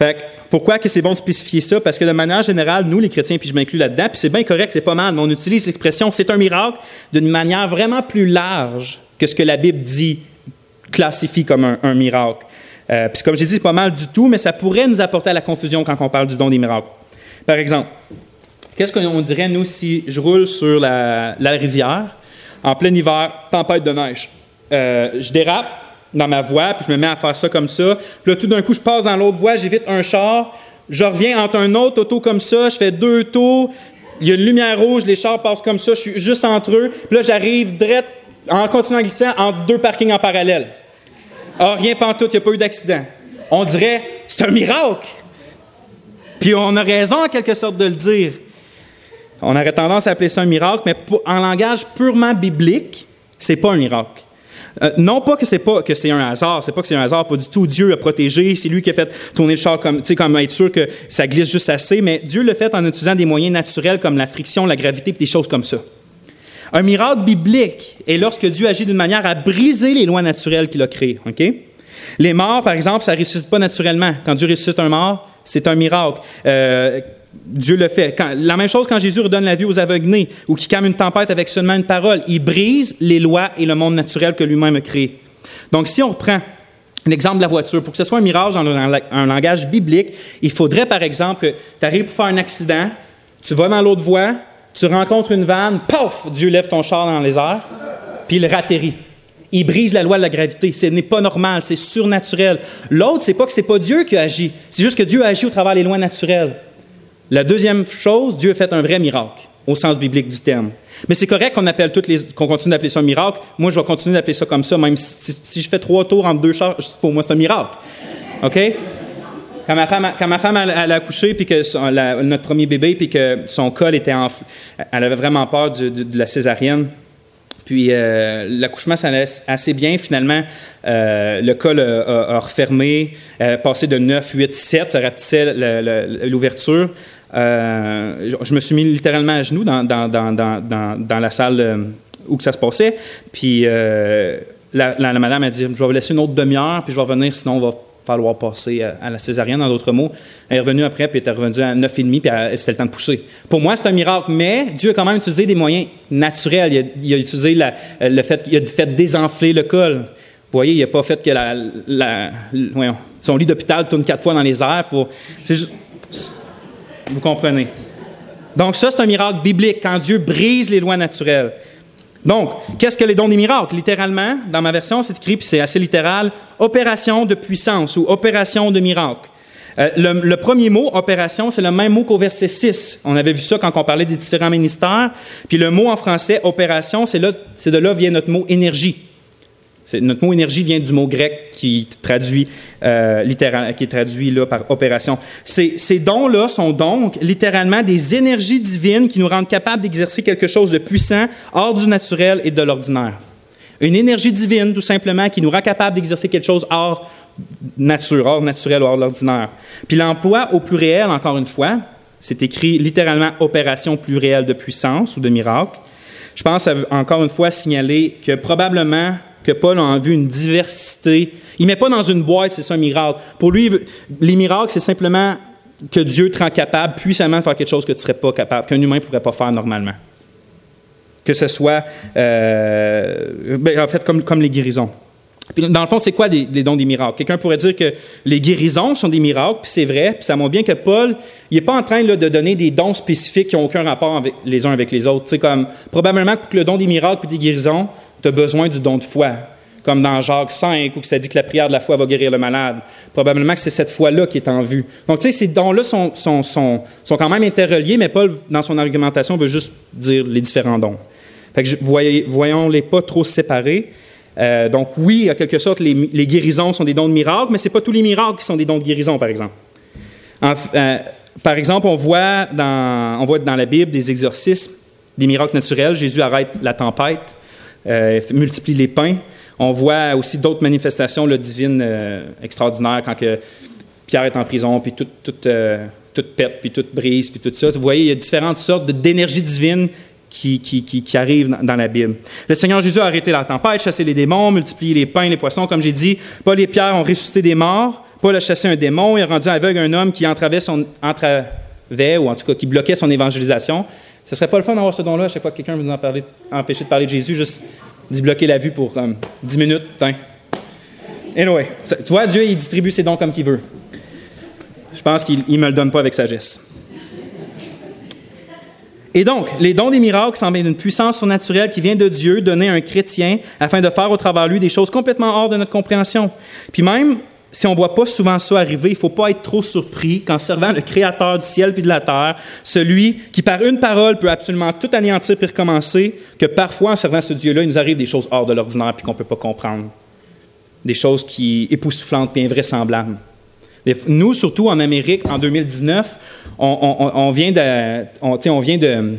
Fait pourquoi que c'est bon de spécifier ça? Parce que de manière générale, nous, les chrétiens, puis je m'inclus là-dedans, puis c'est bien correct, c'est pas mal, mais on utilise l'expression c'est un miracle d'une manière vraiment plus large que ce que la Bible dit, classifie comme un, miracle. Euh, puis comme j'ai dit, c'est pas mal du tout, mais ça pourrait nous apporter à la confusion quand on parle du don des miracles. Par exemple, qu'est-ce qu'on dirait, nous, si je roule sur la, rivière, en plein hiver, tempête de neige? Euh, je dérape, dans ma voie, puis je me mets à faire ça comme ça. Puis là, tout d'un coup, je passe dans l'autre voie, j'évite un char, je reviens entre un autre auto comme ça, je fais deux tours, il y a une lumière rouge, les chars passent comme ça, je suis juste entre eux. Puis là, j'arrive direct, en continuant à glisser, entre deux parkings en parallèle. Ah, rien pantoute, il n'y a pas eu d'accident. On dirait, c'est un miracle. Puis on a raison en quelque sorte de le dire. On aurait tendance à appeler ça un miracle, mais en langage purement biblique, c'est pas un miracle. Euh, non pas que c'est pas que c'est un hasard, c'est pas que c'est un hasard, pas du tout. Dieu a protégé, c'est lui qui a fait tourner le char comme, comme être sûr que ça glisse juste assez, mais Dieu l'a fait en utilisant des moyens naturels comme la friction, la gravité, des choses comme ça. Un miracle biblique est lorsque Dieu agit d'une manière à briser les lois naturelles qu'il a créées. Les morts, par exemple, ça ne ressuscite pas naturellement. Quand Dieu ressuscite un mort, c'est un miracle. Euh, Dieu le fait. la même chose quand Jésus redonne la vie aux aveuglés ou qui calme une tempête avec seulement une parole. Il brise les lois et le monde naturel que lui-même a créé. Donc, si on reprend l'exemple de la voiture, pour que ce soit un mirage dans un langage biblique, il faudrait, par exemple, que tu arrives pour faire un accident, tu vas dans l'autre voie, tu rencontres une vanne, paf, Dieu lève ton char dans les airs, puis il ratterrit. Il brise la loi de la gravité. Ce n'est pas normal, c'est surnaturel. L'autre, c'est pas que c'est pas Dieu qui a agi, c'est juste que Dieu a agi au travers des lois naturelles. La deuxième chose, Dieu a fait un vrai miracle, au sens biblique du terme. Mais c'est correct qu'on appelle toutes qu'on continue d'appeler ça un miracle. Moi, je vais continuer d'appeler ça comme ça, même si, je fais trois tours entre deux chars, pour moi, c'est un miracle. OK? Quand ma femme, elle, a accouché, puis que notre premier bébé, puis que son col était en, elle avait vraiment peur de, la césarienne. Puis euh, l'accouchement, ça allait assez bien. Finalement, euh, le col a, refermé, euh, passé de 9, 8, 7, ça rapetissait l'ouverture. Euh, je me suis mis littéralement à genoux dans, la salle euh, où ça se passait. Puis euh, la, madame a dit Je vais vous laisser une autre demi-heure, puis je vais revenir, sinon on va falloir passer à, la césarienne, en d'autres mots. Elle est revenue après, puis elle est revenue à 9,5, puis c'était le temps de pousser. Pour moi, c'est un miracle, mais Dieu a quand même utilisé des moyens naturels. Il a, utilisé le fait, il a fait désenfler le col. Vous voyez, il n'a pas fait que la, la Son lit d'hôpital tourne quatre fois dans les airs pour. Vous comprenez? Donc, ça, c'est un miracle biblique, quand Dieu brise les lois naturelles. Donc, qu'est-ce que les dons des miracles? Littéralement, dans ma version, c'est écrit, c'est assez littéral, opération de puissance ou opération de miracle. Euh, le, premier mot, opération, c'est le même mot qu'au verset 6. On avait vu ça quand on parlait des différents ministères. Puis le mot en français, opération, c'est de là vient notre mot énergie. Notre mot énergie vient du mot grec qui traduit euh, qui est traduit là par opération. Ces, dons-là sont donc littéralement des énergies divines qui nous rendent capables d'exercer quelque chose de puissant, hors du naturel et de l'ordinaire. Une énergie divine, tout simplement, qui nous rend capables d'exercer quelque chose hors nature, hors naturel, hors l'ordinaire. Puis l'emploi au pluriel, encore une fois, c'est écrit littéralement opération plurielle de puissance ou de miracle. Je pense encore une fois signaler que probablement que Paul a en vue une diversité. Il ne met pas dans une boîte, c'est ça un miracle. Pour lui, les miracles, c'est simplement que Dieu te rend capable puissamment de faire quelque chose que tu ne serais pas capable, qu'un humain ne pourrait pas faire normalement. Que ce soit, euh, ben, en fait, comme, comme les guérisons. dans le fond, c'est quoi les, dons des miracles? Quelqu'un pourrait dire que les guérisons sont des miracles, puis c'est vrai, puis ça montre bien que Paul, il n'est pas en train de donner des dons spécifiques qui n'ont aucun rapport les uns avec les autres. C'est comme, probablement que le don des miracles et des guérisons, tu as besoin du don de foi. Comme dans Jacques 5, où ça dit que la prière de la foi va guérir le malade. Probablement que c'est cette foi-là qui est en vue. Donc, tu sais, ces dons-là sont, sont, sont, sont, quand même interreliés, mais Paul, dans son argumentation, veut juste dire les différents dons. Fait que voyons-les pas trop séparés. Euh, donc, oui, en quelque sorte, les, guérisons sont des dons de miracles, mais ce n'est pas tous les miracles qui sont des dons de guérison, par exemple. Euh, par exemple, on voit, dans, on voit dans la Bible des exorcismes, des miracles naturels. Jésus arrête la tempête multiplie les pains. On voit aussi d'autres manifestations là, divines euh, extraordinaires quand que Pierre est en prison, puis tout, tout, euh, tout pète, puis tout brise, puis tout ça. Vous voyez, il y a différentes sortes d'énergie divine qui, qui, qui, arrivent dans la Bible. Le Seigneur Jésus a arrêté la tempête, chassé les démons, multiplié les pains, les poissons, comme j'ai dit. Paul et Pierre ont ressuscité des morts. Paul a chassé un démon, il a rendu aveugle un homme qui entravait, son, entravait, ou en tout cas qui bloquait son évangélisation. Ce serait pas le fun d'avoir ce don-là à chaque fois que quelqu'un veut nous en empêcher de parler de Jésus, juste d'y bloquer la vue pour comme 10 minutes. Et Anyway, tu vois, Dieu, il distribue ses dons comme qu'il veut. Je pense qu'il ne me le donne pas avec sagesse. Et donc, les dons des miracles sont d'une puissance surnaturelle qui vient de Dieu donner à un chrétien afin de faire au travers lui des choses complètement hors de notre compréhension. Puis même, si on ne voit pas souvent ça arriver, il ne faut pas être trop surpris qu'en servant le Créateur du ciel et de la terre, celui qui par une parole peut absolument tout anéantir puis recommencer, que parfois en servant ce Dieu-là, il nous arrive des choses hors de l'ordinaire puis qu'on ne peut pas comprendre. Des choses qui époustouflantes et invraisemblables. Nous, surtout en Amérique, en 2019, on, de, on, vient de,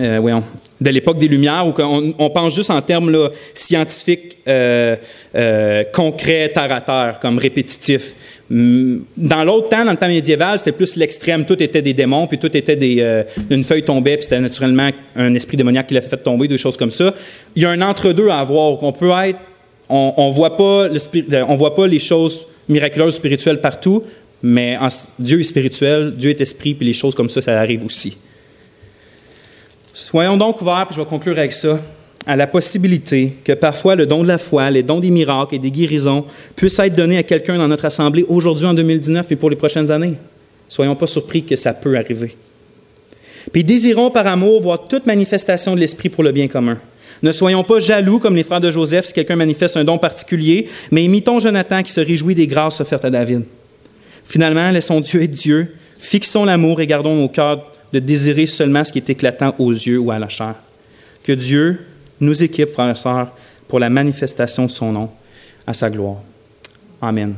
euh, de l'époque des Lumières, où on, pense juste en termes scientifiques, euh, euh, concrets, terre à terre, comme répétitifs. Dans l'autre temps, dans le temps médiéval, c'était plus l'extrême. Tout était des démons, puis tout était des, euh, une feuille tombait, puis c'était naturellement un esprit démoniaque qui l'a fait tomber, des choses comme ça. Il y a un entre-deux à avoir, qu'on peut être, on, on voit pas on voit pas les choses miraculeuses spirituelles partout, mais Dieu est spirituel, Dieu est esprit, puis les choses comme ça, ça arrive aussi. Soyons donc ouverts, puis je vais conclure avec ça, à la possibilité que parfois le don de la foi, les dons des miracles et des guérisons puissent être donnés à quelqu'un dans notre assemblée aujourd'hui en 2019 et pour les prochaines années. Soyons pas surpris que ça peut arriver. Puis désirons par amour voir toute manifestation de l'Esprit pour le bien commun. Ne soyons pas jaloux comme les frères de Joseph si quelqu'un manifeste un don particulier, mais imitons Jonathan qui se réjouit des grâces offertes à David. Finalement, laissons Dieu être Dieu, fixons l'amour et gardons nos cœurs de désirer seulement ce qui est éclatant aux yeux ou à la chair. Que Dieu nous équipe, frères et sœurs, pour la manifestation de son nom à sa gloire. Amen.